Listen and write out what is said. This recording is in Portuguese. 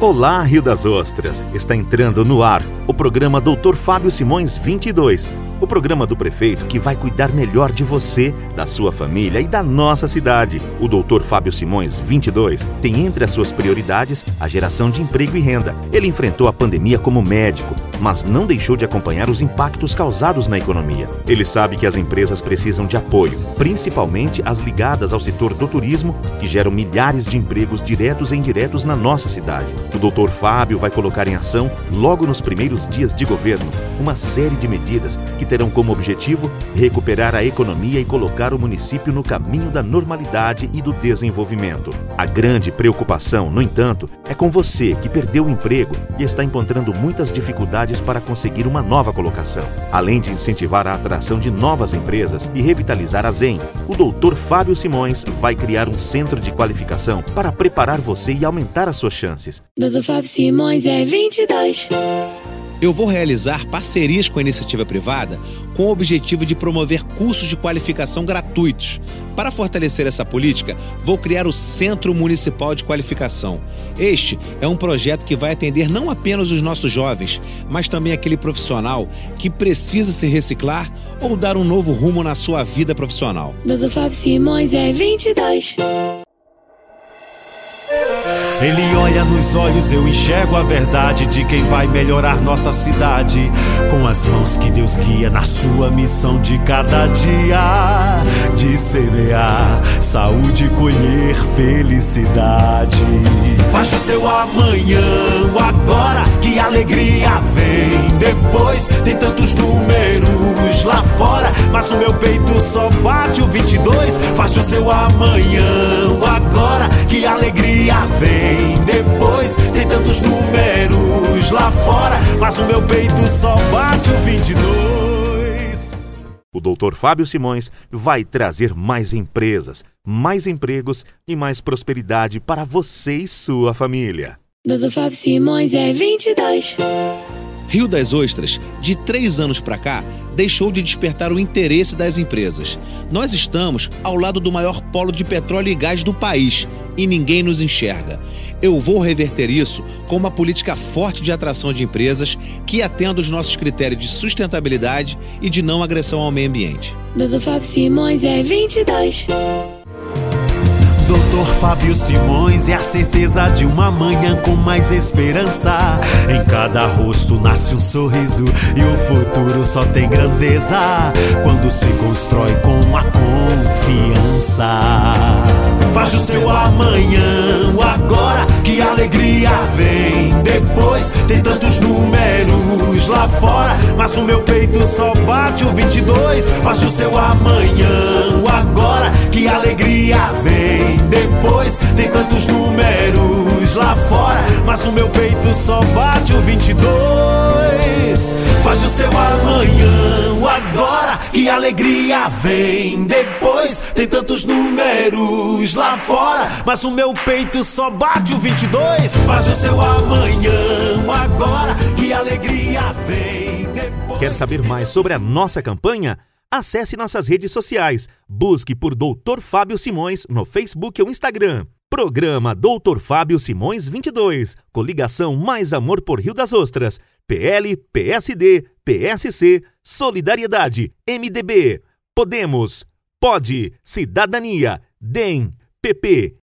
Olá, Rio das Ostras! Está entrando no ar o programa Doutor Fábio Simões 22, o programa do prefeito que vai cuidar melhor de você, da sua família e da nossa cidade. O Doutor Fábio Simões 22 tem entre as suas prioridades a geração de emprego e renda. Ele enfrentou a pandemia como médico, mas não deixou de acompanhar os impactos causados na economia. Ele sabe que as empresas precisam de apoio, principalmente as ligadas ao setor do turismo, que geram milhares de empregos diretos e indiretos na nossa cidade. O Doutor Fábio vai colocar em ação, logo nos primeiros dias de governo, uma série de medidas que terão como objetivo recuperar a economia e colocar o município no caminho da normalidade e do desenvolvimento. A grande preocupação, no entanto, é com você que perdeu o emprego e está encontrando muitas dificuldades para conseguir uma nova colocação. Além de incentivar a atração de novas empresas e revitalizar a ZEM, o Dr. Fábio Simões vai criar um centro de qualificação para preparar você e aumentar as suas chances. Doutor Fábio Simões é 22 eu vou realizar parcerias com a iniciativa privada com o objetivo de promover cursos de qualificação gratuitos. Para fortalecer essa política, vou criar o Centro Municipal de Qualificação. Este é um projeto que vai atender não apenas os nossos jovens, mas também aquele profissional que precisa se reciclar ou dar um novo rumo na sua vida profissional. Doutor Fábio Simões é 22. Ele olha nos olhos, eu enxergo a verdade de quem vai melhorar nossa cidade. Com as mãos que Deus guia na sua missão de cada dia. De semear saúde, colher felicidade. Faz o seu amanhã, agora que alegria vem. Depois tem tantos números lá fora, mas o meu peito só bate o 22. Faz o seu amanhã, peito só bate o 22. O doutor Fábio Simões vai trazer mais empresas, mais empregos e mais prosperidade para você e sua família. Doutor Fábio Simões é 22. Rio das Ostras, de três anos para cá, deixou de despertar o interesse das empresas. Nós estamos ao lado do maior polo de petróleo e gás do país e ninguém nos enxerga. Eu vou reverter isso com uma política forte de atração de empresas que atenda os nossos critérios de sustentabilidade e de não agressão ao meio ambiente. Doutor Fábio Simões é 22. Doutor Fábio Simões é a certeza de uma manhã com mais esperança. Em cada rosto nasce um sorriso e o futuro só tem grandeza quando se constrói com a confiança. Faz o seu amanhã agora que a alegria vem depois. Tem tantos números lá fora, mas o meu peito só bate o 22. Faz o seu amanhã agora que alegria vem depois. Tem tantos números lá fora, mas o meu peito só bate o 22. Faz o seu amanhã agora que alegria vem depois. Tem tantos números lá fora, mas o meu peito só bate o 22. Faz o seu amanhã agora que alegria vem depois. Quer saber mais sobre a nossa campanha? Acesse nossas redes sociais. Busque por Doutor Fábio Simões no Facebook ou Instagram. Programa Doutor Fábio Simões 22. Coligação Mais Amor por Rio das Ostras. PL, PSD, PSC, Solidariedade, MDB. Podemos. Pode. Cidadania. DEM. PP.